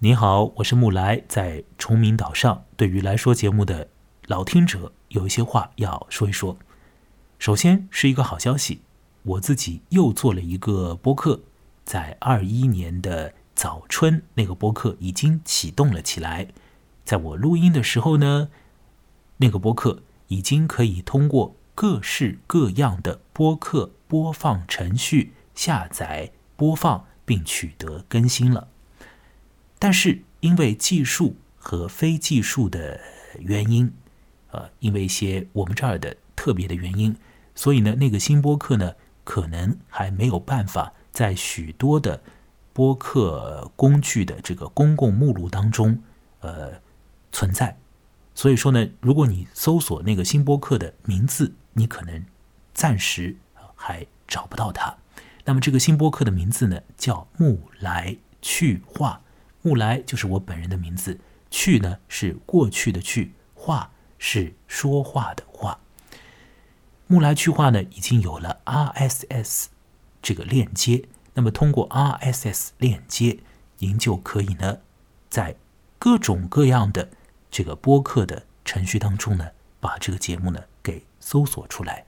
你好，我是木来，在崇明岛上。对于来说节目的老听者，有一些话要说一说。首先是一个好消息，我自己又做了一个播客，在二一年的早春，那个播客已经启动了起来。在我录音的时候呢，那个播客已经可以通过各式各样的播客播放程序下载、播放并取得更新了。但是因为技术和非技术的原因，呃，因为一些我们这儿的特别的原因，所以呢，那个新播客呢，可能还没有办法在许多的播客工具的这个公共目录当中，呃，存在。所以说呢，如果你搜索那个新播客的名字，你可能暂时还找不到它。那么这个新播客的名字呢，叫木来去话。木来就是我本人的名字，去呢是过去的去，话是说话的话。木来去话呢已经有了 RSS 这个链接，那么通过 RSS 链接，您就可以呢在各种各样的这个播客的程序当中呢，把这个节目呢给搜索出来。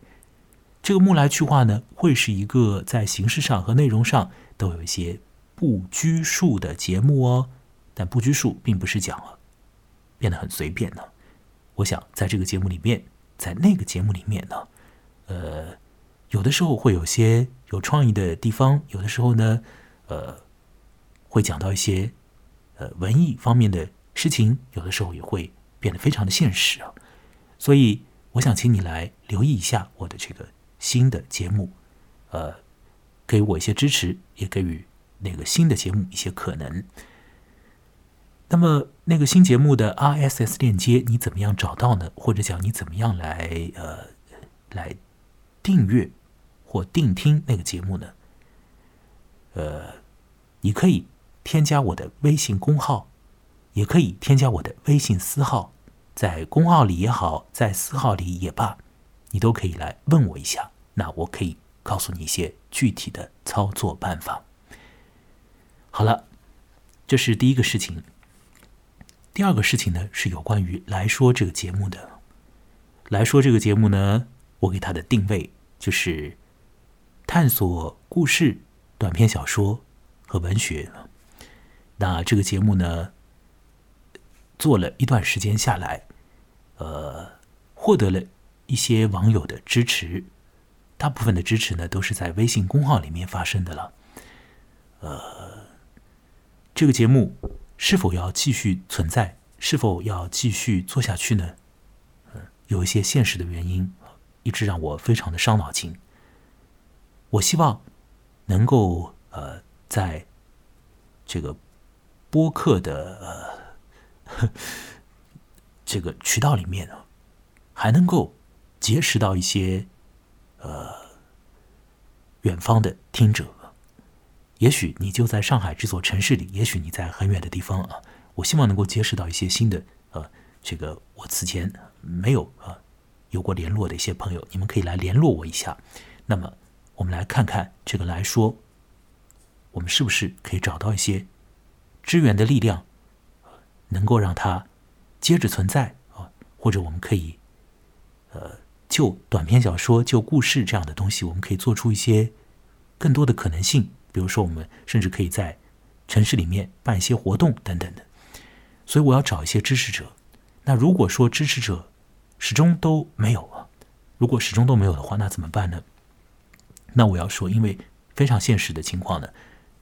这个木来去话呢会是一个在形式上和内容上都有一些。不拘束的节目哦，但不拘束并不是讲了变得很随便呢。我想在这个节目里面，在那个节目里面呢，呃，有的时候会有些有创意的地方，有的时候呢，呃，会讲到一些呃文艺方面的事情，有的时候也会变得非常的现实啊。所以我想请你来留意一下我的这个新的节目，呃，给我一些支持，也给予。那个新的节目一些可能，那么那个新节目的 RSS 链接你怎么样找到呢？或者讲你怎么样来呃来订阅或订听那个节目呢？呃，你可以添加我的微信公号，也可以添加我的微信私号，在公号里也好，在私号里也罢，你都可以来问我一下，那我可以告诉你一些具体的操作办法。好了，这是第一个事情。第二个事情呢，是有关于来说这个节目的。来说这个节目呢，我给它的定位就是探索故事、短篇小说和文学。那这个节目呢，做了一段时间下来，呃，获得了一些网友的支持。大部分的支持呢，都是在微信公号里面发生的了。呃。这个节目是否要继续存在？是否要继续做下去呢？有一些现实的原因，一直让我非常的伤脑筋。我希望能够呃，在这个播客的呃 这个渠道里面呢，还能够结识到一些呃远方的听者。也许你就在上海这座城市里，也许你在很远的地方啊。我希望能够结识到一些新的呃，这个我此前没有啊有过联络的一些朋友，你们可以来联络我一下。那么我们来看看这个来说，我们是不是可以找到一些支援的力量，能够让它接着存在啊？或者我们可以呃，就短篇小说、就故事这样的东西，我们可以做出一些更多的可能性。比如说，我们甚至可以在城市里面办一些活动等等的，所以我要找一些支持者。那如果说支持者始终都没有啊，如果始终都没有的话，那怎么办呢？那我要说，因为非常现实的情况呢，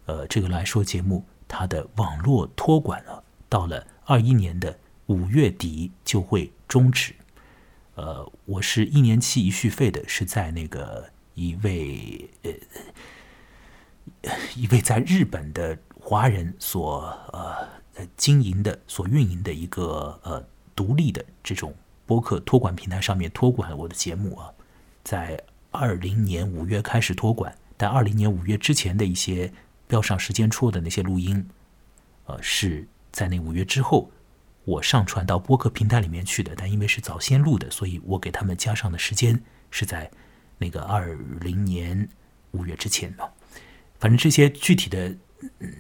呃，这个来说节目它的网络托管啊，到了二一年的五月底就会终止。呃，我是一年期一续费的，是在那个一位呃。一位在日本的华人所呃经营的、所运营的一个呃独立的这种播客托管平台上面托管我的节目啊，在二零年五月开始托管，但二零年五月之前的一些标上时间戳的那些录音，呃是在那五月之后我上传到播客平台里面去的，但因为是早先录的，所以我给他们加上的时间是在那个二零年五月之前呢。反正这些具体的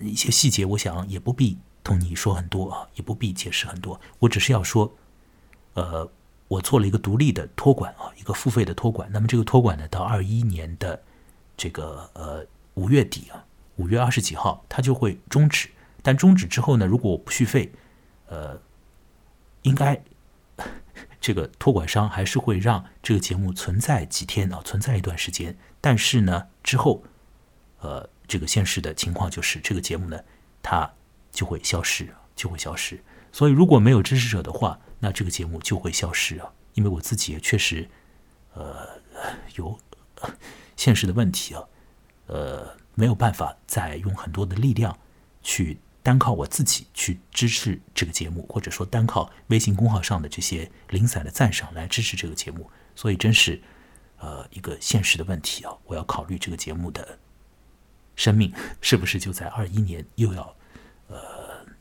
一些细节，我想也不必同你说很多啊，也不必解释很多。我只是要说，呃，我做了一个独立的托管啊，一个付费的托管。那么这个托管呢，到二一年的这个呃五月底啊，五月二十几号，它就会终止。但终止之后呢，如果我不续费，呃，应该 这个托管商还是会让这个节目存在几天啊，存在一段时间。但是呢，之后，这个现实的情况就是这个节目呢，它就会消失，就会消失。所以如果没有支持者的话，那这个节目就会消失啊。因为我自己也确实，呃，有现实的问题啊，呃，没有办法再用很多的力量去。单靠我自己去支持这个节目，或者说单靠微信公号上的这些零散的赞赏来支持这个节目，所以真是，呃，一个现实的问题啊！我要考虑这个节目的生命是不是就在二一年又要，呃，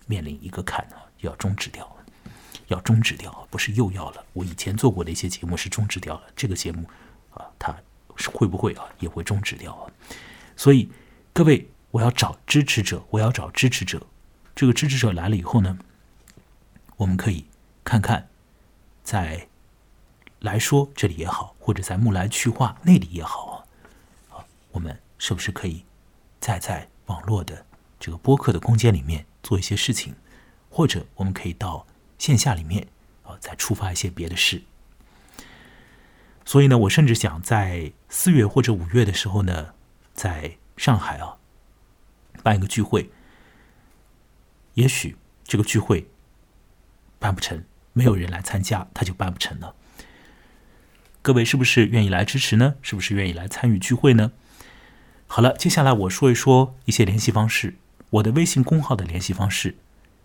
面临一个坎呢？又要终止掉，要终止掉，不是又要了？我以前做过的一些节目是终止掉了，这个节目啊，它是会不会啊也会终止掉啊？所以各位，我要找支持者，我要找支持者。这个支持者来了以后呢，我们可以看看，在来说这里也好，或者在木来去化那里也好啊，我们是不是可以再在网络的这个播客的空间里面做一些事情，或者我们可以到线下里面啊，再触发一些别的事。所以呢，我甚至想在四月或者五月的时候呢，在上海啊办一个聚会。也许这个聚会办不成，没有人来参加，他就办不成了。各位是不是愿意来支持呢？是不是愿意来参与聚会呢？好了，接下来我说一说一些联系方式。我的微信公号的联系方式，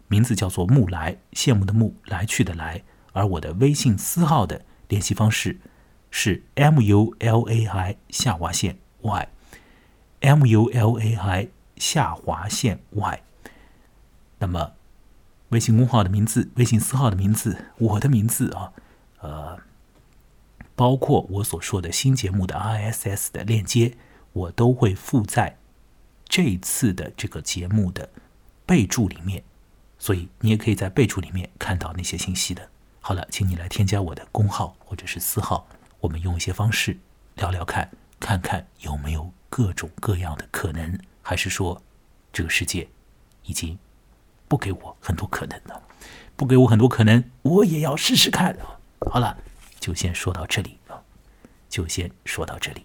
名字叫做“木来”，羡慕的慕，来去的来。而我的微信私号的联系方式是 “m u l a i” 下划线 y，“m u l a i” 下划线 y。那么，微信公号的名字、微信私号的名字、我的名字啊，呃，包括我所说的新节目的 RSS 的链接，我都会附在这一次的这个节目的备注里面，所以你也可以在备注里面看到那些信息的。好了，请你来添加我的公号或者是私号，我们用一些方式聊聊看，看看有没有各种各样的可能，还是说这个世界已经。不给我很多可能了，不给我很多可能，我也要试试看。好了，就先说到这里啊，就先说到这里。